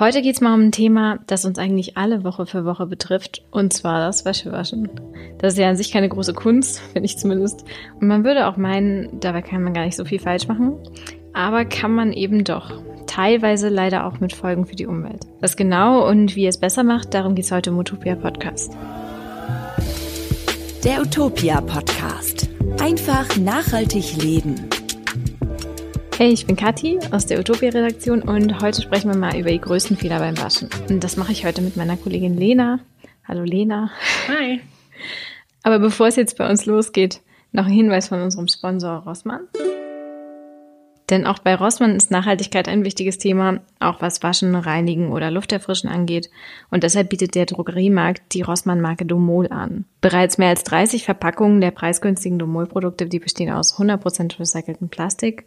Heute geht's mal um ein Thema, das uns eigentlich alle Woche für Woche betrifft, und zwar das Wäschewaschen. Das ist ja an sich keine große Kunst, finde ich zumindest. Und man würde auch meinen, dabei kann man gar nicht so viel falsch machen. Aber kann man eben doch. Teilweise leider auch mit Folgen für die Umwelt. Was genau und wie es besser macht, darum geht's heute im Utopia Podcast. Der Utopia Podcast. Einfach nachhaltig leben. Hey, ich bin Kathi aus der Utopia-Redaktion und heute sprechen wir mal über die größten Fehler beim Waschen. Und das mache ich heute mit meiner Kollegin Lena. Hallo Lena. Hi. Aber bevor es jetzt bei uns losgeht, noch ein Hinweis von unserem Sponsor Rossmann. Denn auch bei Rossmann ist Nachhaltigkeit ein wichtiges Thema, auch was Waschen, Reinigen oder Lufterfrischen angeht. Und deshalb bietet der Drogeriemarkt die Rossmann-Marke Domol an. Bereits mehr als 30 Verpackungen der preisgünstigen Domol-Produkte, die bestehen aus 100% recyceltem Plastik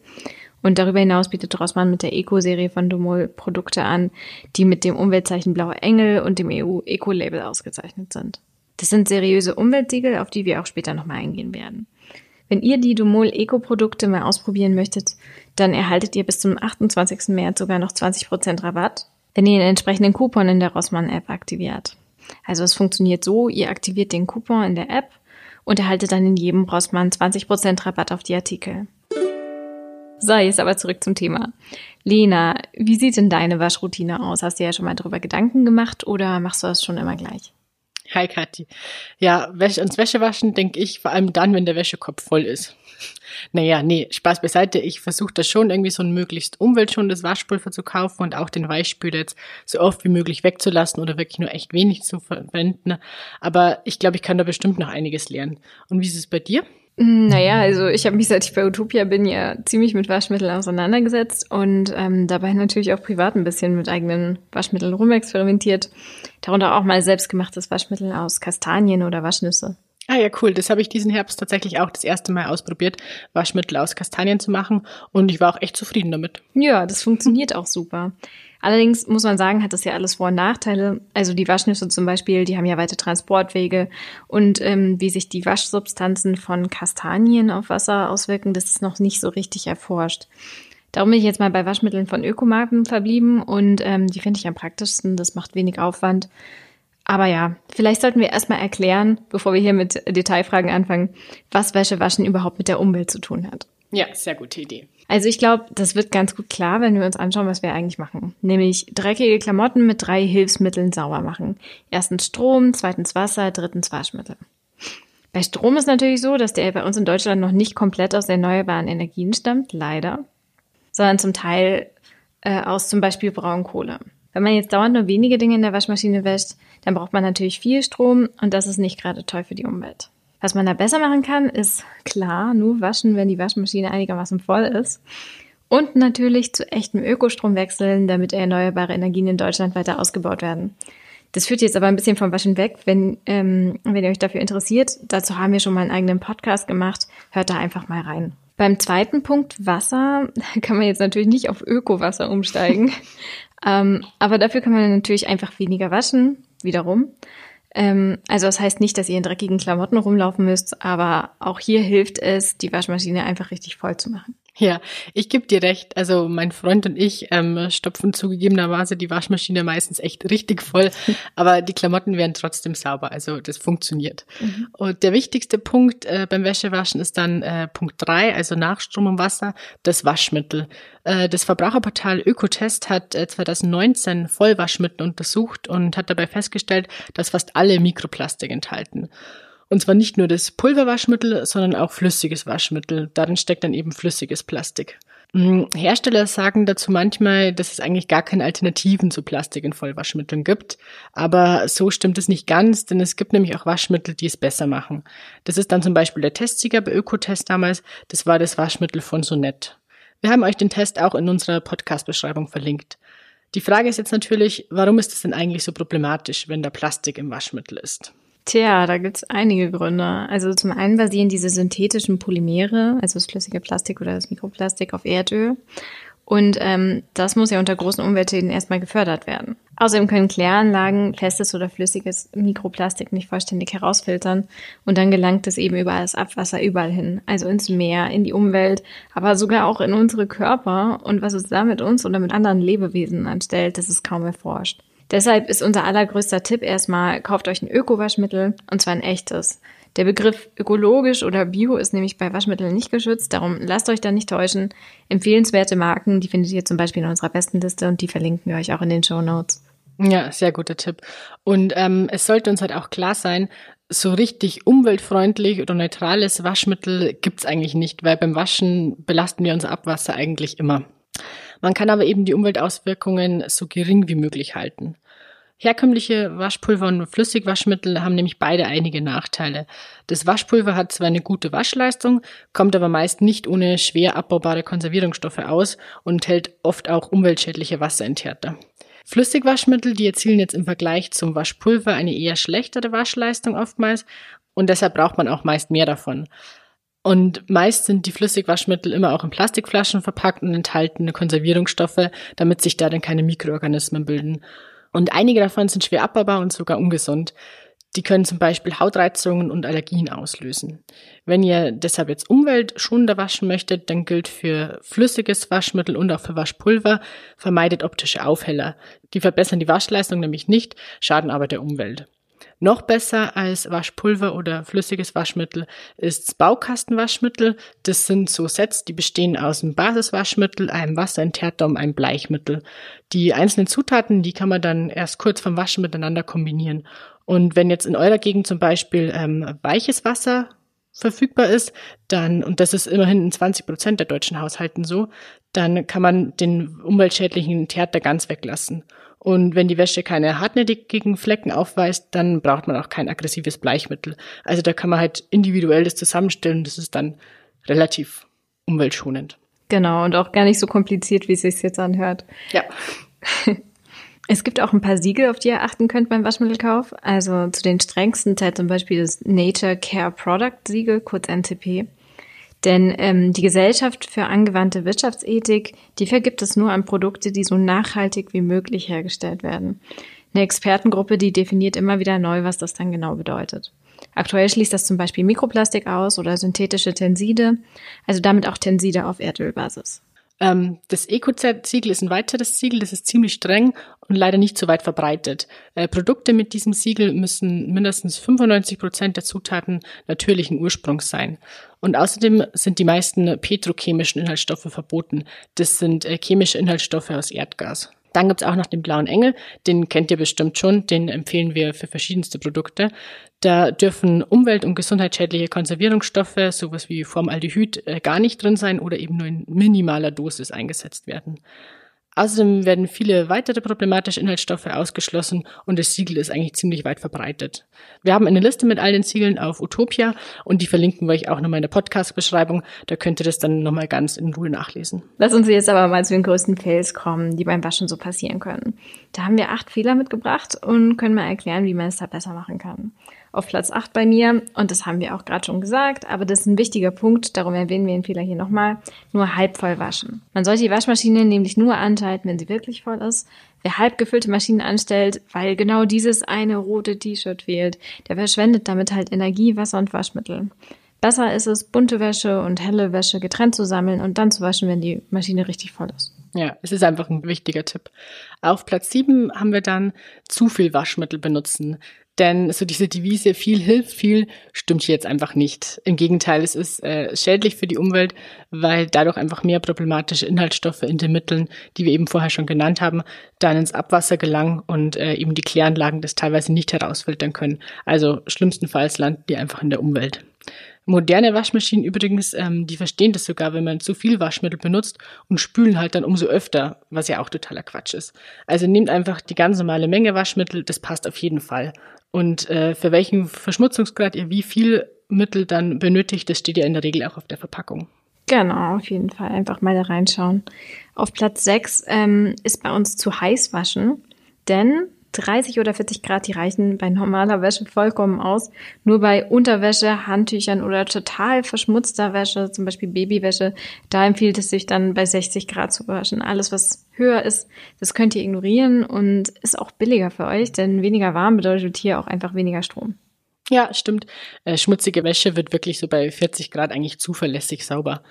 und darüber hinaus bietet Rossmann mit der Eco-Serie von Domol Produkte an, die mit dem Umweltzeichen Blauer Engel und dem EU-Eco-Label ausgezeichnet sind. Das sind seriöse Umweltsiegel, auf die wir auch später nochmal eingehen werden. Wenn ihr die Domol Eco-Produkte mal ausprobieren möchtet, dann erhaltet ihr bis zum 28. März sogar noch 20% Rabatt, wenn ihr den entsprechenden Coupon in der Rossmann-App aktiviert. Also es funktioniert so, ihr aktiviert den Coupon in der App und erhaltet dann in jedem Rossmann 20% Rabatt auf die Artikel. So, jetzt aber zurück zum Thema. Lena, wie sieht denn deine Waschroutine aus? Hast du ja schon mal darüber Gedanken gemacht oder machst du das schon immer gleich? Hi Kathi. Ja, Wäsche, ans Wäschewaschen denke ich vor allem dann, wenn der Wäschekopf voll ist. Naja, nee, Spaß beiseite. Ich versuche das schon irgendwie so ein möglichst umweltschonendes Waschpulver zu kaufen und auch den Weichspüler jetzt so oft wie möglich wegzulassen oder wirklich nur echt wenig zu verwenden. Aber ich glaube, ich kann da bestimmt noch einiges lernen. Und wie ist es bei dir? Naja, also ich habe mich, seit ich bei Utopia bin, ja ziemlich mit Waschmitteln auseinandergesetzt und ähm, dabei natürlich auch privat ein bisschen mit eigenen Waschmitteln rumexperimentiert. Darunter auch mal selbstgemachtes Waschmittel aus Kastanien oder Waschnüsse. Ah ja, cool. Das habe ich diesen Herbst tatsächlich auch das erste Mal ausprobiert, Waschmittel aus Kastanien zu machen und ich war auch echt zufrieden damit. Ja, das funktioniert auch super. Allerdings muss man sagen, hat das ja alles Vor- und Nachteile. Also die Waschnüsse zum Beispiel, die haben ja weite Transportwege und ähm, wie sich die Waschsubstanzen von Kastanien auf Wasser auswirken, das ist noch nicht so richtig erforscht. Darum bin ich jetzt mal bei Waschmitteln von Ökomarken verblieben und ähm, die finde ich am praktischsten. Das macht wenig Aufwand. Aber ja, vielleicht sollten wir erstmal erklären, bevor wir hier mit Detailfragen anfangen, was Wäschewaschen überhaupt mit der Umwelt zu tun hat. Ja, sehr gute Idee. Also ich glaube, das wird ganz gut klar, wenn wir uns anschauen, was wir eigentlich machen. Nämlich dreckige Klamotten mit drei Hilfsmitteln sauber machen. Erstens Strom, zweitens Wasser, drittens Waschmittel. Bei Strom ist natürlich so, dass der bei uns in Deutschland noch nicht komplett aus erneuerbaren Energien stammt, leider, sondern zum Teil äh, aus zum Beispiel Braunkohle. Wenn man jetzt dauernd nur wenige Dinge in der Waschmaschine wäscht, dann braucht man natürlich viel Strom und das ist nicht gerade toll für die Umwelt. Was man da besser machen kann, ist klar, nur waschen, wenn die Waschmaschine einigermaßen voll ist. Und natürlich zu echtem Ökostrom wechseln, damit erneuerbare Energien in Deutschland weiter ausgebaut werden. Das führt jetzt aber ein bisschen vom Waschen weg. Wenn, ähm, wenn ihr euch dafür interessiert, dazu haben wir schon mal einen eigenen Podcast gemacht. Hört da einfach mal rein. Beim zweiten Punkt Wasser kann man jetzt natürlich nicht auf Ökowasser umsteigen. ähm, aber dafür kann man natürlich einfach weniger waschen, wiederum. Ähm, also das heißt nicht, dass ihr in dreckigen Klamotten rumlaufen müsst, aber auch hier hilft es, die Waschmaschine einfach richtig voll zu machen. Ja, ich gebe dir recht. Also mein Freund und ich ähm, stopfen zugegebenerweise die Waschmaschine meistens echt richtig voll, aber die Klamotten werden trotzdem sauber. Also das funktioniert. Mhm. Und der wichtigste Punkt äh, beim Wäschewaschen ist dann äh, Punkt drei, also nach Strom und Wasser, das Waschmittel. Äh, das Verbraucherportal Ökotest hat äh, 2019 Vollwaschmittel untersucht und hat dabei festgestellt, dass fast alle Mikroplastik enthalten. Und zwar nicht nur das Pulverwaschmittel, sondern auch flüssiges Waschmittel. Darin steckt dann eben flüssiges Plastik. Mm, Hersteller sagen dazu manchmal, dass es eigentlich gar keine Alternativen zu Plastik in Vollwaschmitteln gibt. Aber so stimmt es nicht ganz, denn es gibt nämlich auch Waschmittel, die es besser machen. Das ist dann zum Beispiel der Testsieger bei Ökotest damals. Das war das Waschmittel von Sonett. Wir haben euch den Test auch in unserer Podcast-Beschreibung verlinkt. Die Frage ist jetzt natürlich, warum ist es denn eigentlich so problematisch, wenn da Plastik im Waschmittel ist? Tja, da gibt's einige Gründe. Also zum einen basieren diese synthetischen Polymere, also das flüssige Plastik oder das Mikroplastik, auf Erdöl. Und ähm, das muss ja unter großen Umweltschäden erstmal gefördert werden. Außerdem können Kläranlagen festes oder flüssiges Mikroplastik nicht vollständig herausfiltern und dann gelangt es eben über das Abwasser überall hin, also ins Meer, in die Umwelt, aber sogar auch in unsere Körper und was es da mit uns oder mit anderen Lebewesen anstellt, das ist kaum erforscht. Deshalb ist unser allergrößter Tipp erstmal, kauft euch ein Öko-Waschmittel und zwar ein echtes. Der Begriff ökologisch oder bio ist nämlich bei Waschmitteln nicht geschützt, darum lasst euch da nicht täuschen. Empfehlenswerte Marken, die findet ihr zum Beispiel in unserer besten Liste und die verlinken wir euch auch in den Show Notes. Ja, sehr guter Tipp. Und ähm, es sollte uns halt auch klar sein, so richtig umweltfreundlich oder neutrales Waschmittel gibt's eigentlich nicht, weil beim Waschen belasten wir unser Abwasser eigentlich immer. Man kann aber eben die Umweltauswirkungen so gering wie möglich halten. Herkömmliche Waschpulver und Flüssigwaschmittel haben nämlich beide einige Nachteile. Das Waschpulver hat zwar eine gute Waschleistung, kommt aber meist nicht ohne schwer abbaubare Konservierungsstoffe aus und hält oft auch umweltschädliche Wasserenthärter. Flüssigwaschmittel, die erzielen jetzt im Vergleich zum Waschpulver eine eher schlechtere Waschleistung oftmals und deshalb braucht man auch meist mehr davon. Und meist sind die Flüssigwaschmittel immer auch in Plastikflaschen verpackt und enthalten Konservierungsstoffe, damit sich da dann keine Mikroorganismen bilden. Und einige davon sind schwer abbaubar und sogar ungesund. Die können zum Beispiel Hautreizungen und Allergien auslösen. Wenn ihr deshalb jetzt umweltschonender waschen möchtet, dann gilt für flüssiges Waschmittel und auch für Waschpulver, vermeidet optische Aufheller. Die verbessern die Waschleistung nämlich nicht, schaden aber der Umwelt. Noch besser als Waschpulver oder flüssiges Waschmittel ist Baukastenwaschmittel. Das sind so Sets, die bestehen aus einem Basiswaschmittel, einem Wasserenthärter und einem Bleichmittel. Die einzelnen Zutaten, die kann man dann erst kurz vom Waschen miteinander kombinieren. Und wenn jetzt in eurer Gegend zum Beispiel ähm, weiches Wasser verfügbar ist, dann, und das ist immerhin in 20 Prozent der deutschen Haushalten so, dann kann man den umweltschädlichen Härter ganz weglassen. Und wenn die Wäsche keine hartnäckigen Flecken aufweist, dann braucht man auch kein aggressives Bleichmittel. Also da kann man halt individuell das zusammenstellen. Das ist dann relativ umweltschonend. Genau, und auch gar nicht so kompliziert, wie es sich jetzt anhört. Ja. Es gibt auch ein paar Siegel, auf die ihr achten könnt beim Waschmittelkauf. Also zu den strengsten zählt zum Beispiel das Nature Care Product Siegel, kurz NTP. Denn ähm, die Gesellschaft für angewandte Wirtschaftsethik, die vergibt es nur an Produkte, die so nachhaltig wie möglich hergestellt werden. Eine Expertengruppe, die definiert immer wieder neu, was das dann genau bedeutet. Aktuell schließt das zum Beispiel Mikroplastik aus oder synthetische Tenside, also damit auch Tenside auf Erdölbasis. Ähm, das EcoZ-Siegel ist ein weiteres Siegel, das ist ziemlich streng und leider nicht so weit verbreitet. Äh, Produkte mit diesem Siegel müssen mindestens 95 Prozent der Zutaten natürlichen Ursprungs sein. Und außerdem sind die meisten petrochemischen Inhaltsstoffe verboten. Das sind äh, chemische Inhaltsstoffe aus Erdgas. Dann gibt's auch noch den blauen Engel, den kennt ihr bestimmt schon, den empfehlen wir für verschiedenste Produkte. Da dürfen umwelt- und gesundheitsschädliche Konservierungsstoffe, sowas wie Formaldehyd, äh, gar nicht drin sein oder eben nur in minimaler Dosis eingesetzt werden. Außerdem werden viele weitere problematische Inhaltsstoffe ausgeschlossen und das Siegel ist eigentlich ziemlich weit verbreitet. Wir haben eine Liste mit all den Siegeln auf Utopia und die verlinken wir euch auch nochmal in der Podcast-Beschreibung. Da könnt ihr das dann nochmal ganz in Ruhe nachlesen. Lass uns jetzt aber mal zu den größten Fails kommen, die beim Waschen so passieren können. Da haben wir acht Fehler mitgebracht und können mal erklären, wie man es da besser machen kann auf Platz 8 bei mir. Und das haben wir auch gerade schon gesagt, aber das ist ein wichtiger Punkt, darum erwähnen wir den Fehler hier nochmal, nur halb voll waschen. Man sollte die Waschmaschine nämlich nur anschalten, wenn sie wirklich voll ist. Wer halb gefüllte Maschinen anstellt, weil genau dieses eine rote T-Shirt fehlt, der verschwendet damit halt Energie, Wasser und Waschmittel. Besser ist es, bunte Wäsche und helle Wäsche getrennt zu sammeln und dann zu waschen, wenn die Maschine richtig voll ist. Ja, es ist einfach ein wichtiger Tipp. Auf Platz 7 haben wir dann zu viel Waschmittel benutzen. Denn so diese Devise viel hilft viel stimmt hier jetzt einfach nicht. Im Gegenteil, es ist äh, schädlich für die Umwelt, weil dadurch einfach mehr problematische Inhaltsstoffe in den Mitteln, die wir eben vorher schon genannt haben, dann ins Abwasser gelangen und äh, eben die Kläranlagen das teilweise nicht herausfiltern können. Also schlimmstenfalls landen die einfach in der Umwelt. Moderne Waschmaschinen übrigens, ähm, die verstehen das sogar, wenn man zu viel Waschmittel benutzt und spülen halt dann umso öfter, was ja auch totaler Quatsch ist. Also nehmt einfach die ganz normale Menge Waschmittel, das passt auf jeden Fall. Und äh, für welchen Verschmutzungsgrad ihr wie viel Mittel dann benötigt, das steht ja in der Regel auch auf der Verpackung. Genau, auf jeden Fall. Einfach mal da reinschauen. Auf Platz 6 ähm, ist bei uns zu heiß waschen. Denn 30 oder 40 Grad, die reichen bei normaler Wäsche vollkommen aus. Nur bei Unterwäsche, Handtüchern oder total verschmutzter Wäsche, zum Beispiel Babywäsche, da empfiehlt es sich dann bei 60 Grad zu waschen. Alles, was höher ist, das könnt ihr ignorieren und ist auch billiger für euch, denn weniger warm bedeutet hier auch einfach weniger Strom. Ja, stimmt. Äh, schmutzige Wäsche wird wirklich so bei 40 Grad eigentlich zuverlässig sauber.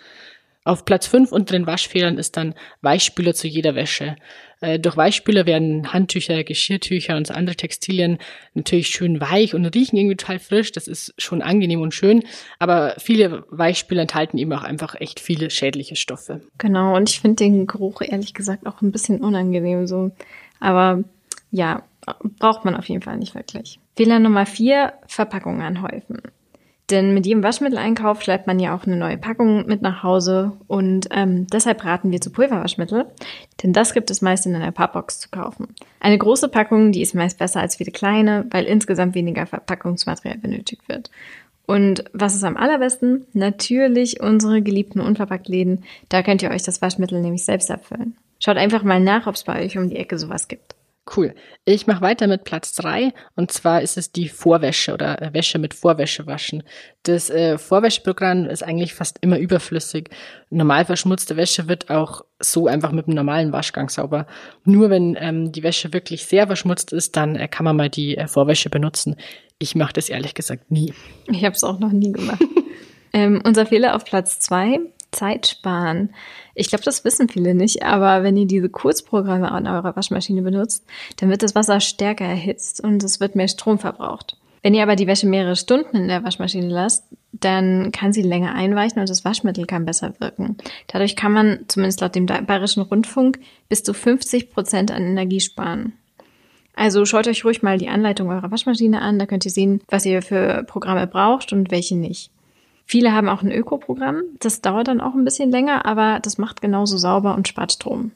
Auf Platz 5 unter den Waschfehlern ist dann Weichspüler zu jeder Wäsche. Äh, durch Weichspüler werden Handtücher, Geschirrtücher und andere Textilien natürlich schön weich und riechen irgendwie total frisch. Das ist schon angenehm und schön. Aber viele Weichspüler enthalten eben auch einfach echt viele schädliche Stoffe. Genau, und ich finde den Geruch ehrlich gesagt auch ein bisschen unangenehm so. Aber ja, braucht man auf jeden Fall nicht wirklich. Fehler Nummer 4, Verpackungen anhäufen. Denn mit jedem Waschmitteleinkauf schleift man ja auch eine neue Packung mit nach Hause und ähm, deshalb raten wir zu Pulverwaschmittel, denn das gibt es meist in einer Pappbox zu kaufen. Eine große Packung, die ist meist besser als viele kleine, weil insgesamt weniger Verpackungsmaterial benötigt wird. Und was ist am allerbesten? Natürlich unsere geliebten Unverpacktläden. Da könnt ihr euch das Waschmittel nämlich selbst abfüllen. Schaut einfach mal nach, ob es bei euch um die Ecke sowas gibt. Cool. Ich mache weiter mit Platz drei und zwar ist es die Vorwäsche oder äh, Wäsche mit Vorwäsche waschen. Das äh, Vorwäscheprogramm ist eigentlich fast immer überflüssig. Normal verschmutzte Wäsche wird auch so einfach mit einem normalen Waschgang sauber. Nur wenn ähm, die Wäsche wirklich sehr verschmutzt ist, dann äh, kann man mal die äh, Vorwäsche benutzen. Ich mache das ehrlich gesagt nie. Ich habe es auch noch nie gemacht. ähm, unser Fehler auf Platz zwei Zeit sparen. Ich glaube, das wissen viele nicht, aber wenn ihr diese Kurzprogramme an eurer Waschmaschine benutzt, dann wird das Wasser stärker erhitzt und es wird mehr Strom verbraucht. Wenn ihr aber die Wäsche mehrere Stunden in der Waschmaschine lasst, dann kann sie länger einweichen und das Waschmittel kann besser wirken. Dadurch kann man, zumindest laut dem Bayerischen Rundfunk, bis zu 50 Prozent an Energie sparen. Also schaut euch ruhig mal die Anleitung eurer Waschmaschine an, da könnt ihr sehen, was ihr für Programme braucht und welche nicht. Viele haben auch ein Ökoprogramm. Das dauert dann auch ein bisschen länger, aber das macht genauso sauber und spart Strom.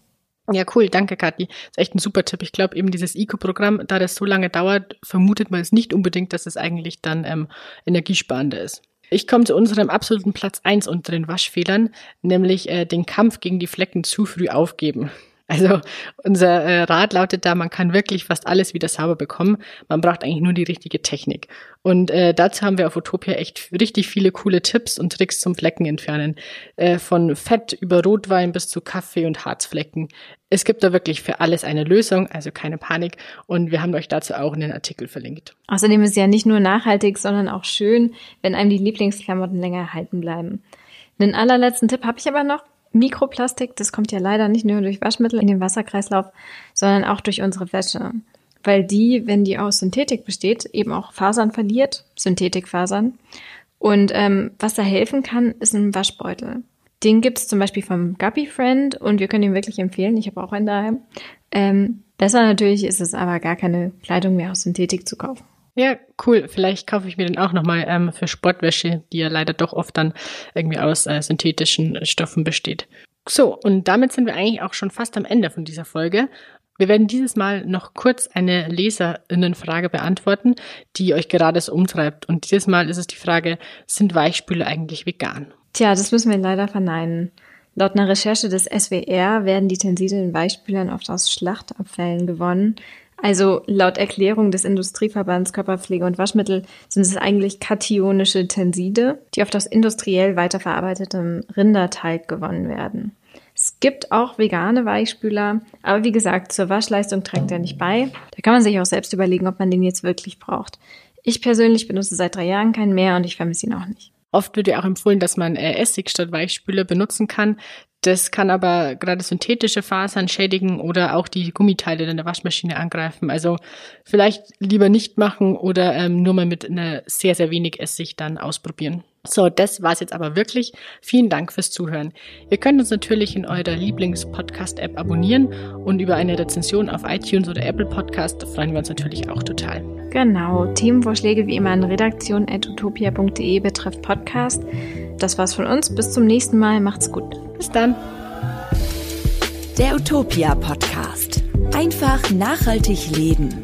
Ja, cool, danke, Kathi. Das ist echt ein super Tipp. Ich glaube eben dieses Eco-Programm, da das so lange dauert, vermutet man es nicht unbedingt, dass es eigentlich dann ähm, energiesparender ist. Ich komme zu unserem absoluten Platz eins unter den Waschfehlern, nämlich äh, den Kampf gegen die Flecken zu früh aufgeben. Also unser äh, Rat lautet da, man kann wirklich fast alles wieder sauber bekommen. Man braucht eigentlich nur die richtige Technik. Und äh, dazu haben wir auf Utopia echt richtig viele coole Tipps und Tricks zum Flecken entfernen. Äh, von Fett über Rotwein bis zu Kaffee und Harzflecken. Es gibt da wirklich für alles eine Lösung, also keine Panik. Und wir haben euch dazu auch einen Artikel verlinkt. Außerdem ist es ja nicht nur nachhaltig, sondern auch schön, wenn einem die Lieblingsklamotten länger erhalten bleiben. Einen allerletzten Tipp habe ich aber noch. Mikroplastik, das kommt ja leider nicht nur durch Waschmittel in den Wasserkreislauf, sondern auch durch unsere Wäsche. Weil die, wenn die aus Synthetik besteht, eben auch Fasern verliert, Synthetikfasern. Und ähm, was da helfen kann, ist ein Waschbeutel. Den gibt es zum Beispiel vom Guppy Friend und wir können ihn wirklich empfehlen. Ich habe auch einen daheim. Ähm, besser natürlich ist es aber gar keine Kleidung mehr aus Synthetik zu kaufen. Ja, cool. Vielleicht kaufe ich mir den auch nochmal ähm, für Sportwäsche, die ja leider doch oft dann irgendwie aus äh, synthetischen Stoffen besteht. So, und damit sind wir eigentlich auch schon fast am Ende von dieser Folge. Wir werden dieses Mal noch kurz eine Leserinnenfrage beantworten, die euch gerade so umtreibt. Und dieses Mal ist es die Frage, sind Weichspüle eigentlich vegan? Tja, das müssen wir leider verneinen. Laut einer Recherche des SWR werden die Tenside in Weichspülern oft aus Schlachtabfällen gewonnen. Also laut Erklärung des Industrieverbands Körperpflege und Waschmittel sind es eigentlich kationische Tenside, die oft aus industriell weiterverarbeitetem Rinderteig gewonnen werden. Es gibt auch vegane Weichspüler, aber wie gesagt, zur Waschleistung trägt er nicht bei. Da kann man sich auch selbst überlegen, ob man den jetzt wirklich braucht. Ich persönlich benutze seit drei Jahren keinen mehr und ich vermisse ihn auch nicht. Oft wird ja auch empfohlen, dass man äh, Essig statt Weichspüler benutzen kann. Das kann aber gerade synthetische Fasern schädigen oder auch die Gummiteile in der Waschmaschine angreifen. Also vielleicht lieber nicht machen oder ähm, nur mal mit einer sehr, sehr wenig Essig dann ausprobieren. So, das war's jetzt aber wirklich. Vielen Dank fürs Zuhören. Ihr könnt uns natürlich in eurer Lieblings-Podcast-App abonnieren und über eine Rezension auf iTunes oder Apple Podcast freuen wir uns natürlich auch total. Genau, Themenvorschläge wie immer an redaktion.utopia.de betrifft Podcast. Das war's von uns. Bis zum nächsten Mal. Macht's gut. Bis dann. Der Utopia Podcast. Einfach nachhaltig leben.